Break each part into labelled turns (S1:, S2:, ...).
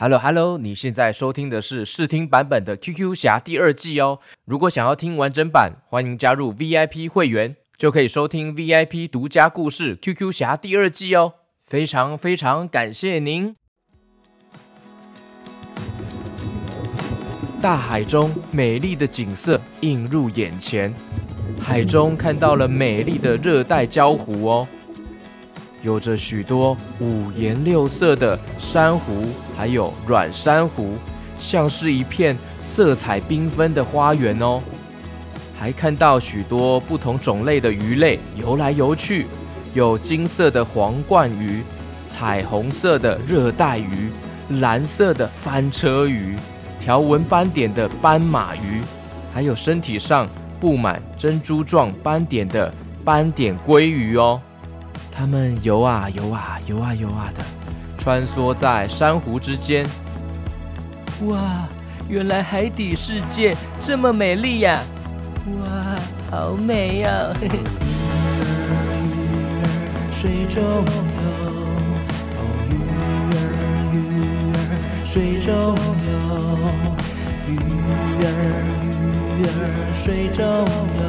S1: Hello Hello，你现在收听的是试听版本的 QQ 侠第二季哦。如果想要听完整版，欢迎加入 VIP 会员，就可以收听 VIP 独家故事 QQ 侠第二季哦。非常非常感谢您！大海中美丽的景色映入眼前，海中看到了美丽的热带礁湖哦。有着许多五颜六色的珊瑚，还有软珊瑚，像是一片色彩缤纷的花园哦。还看到许多不同种类的鱼类游来游去，有金色的皇冠鱼、彩虹色的热带鱼、蓝色的翻车鱼、条纹斑点的斑马鱼，还有身体上布满珍珠状斑点的斑点鲑鱼哦。它们游啊游啊游啊游啊的，穿梭在珊瑚之间。
S2: 哇，原来海底世界这么美丽呀！哇，好美呀！鱼儿鱼儿水中游，哦，鱼儿鱼儿水中游，鱼儿鱼儿水中游，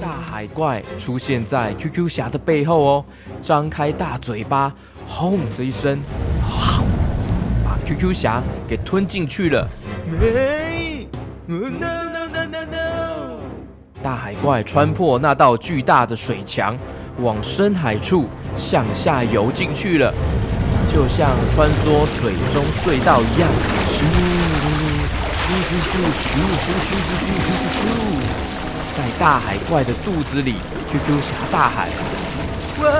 S1: 大海怪出现在 QQ 侠的背后哦，张开大嘴巴，轰的一声，把 QQ 侠给吞进去了。
S2: 没，no no no no no！
S1: 大海怪穿破那道巨大的水墙，往深海处向下游进去了，就像穿梭水中隧道一样。咻咻咻咻咻咻咻咻咻咻！在大海怪的肚子里，QQ 侠大喊：“
S2: 哇！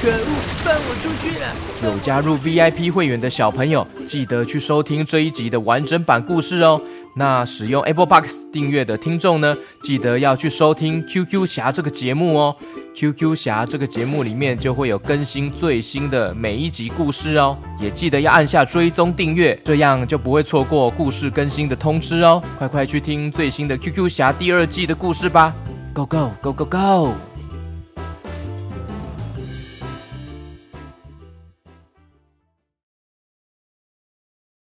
S2: 可恶，放我出去了！”
S1: 有加入 VIP 会员的小朋友，记得去收听这一集的完整版故事哦。那使用 Apple Box 订阅的听众呢，记得要去收听 QQ 侠这个节目哦。QQ 侠这个节目里面就会有更新最新的每一集故事哦，也记得要按下追踪订阅，这样就不会错过故事更新的通知哦。快快去听最新的 QQ 侠第二季的故事吧！Go go go go go！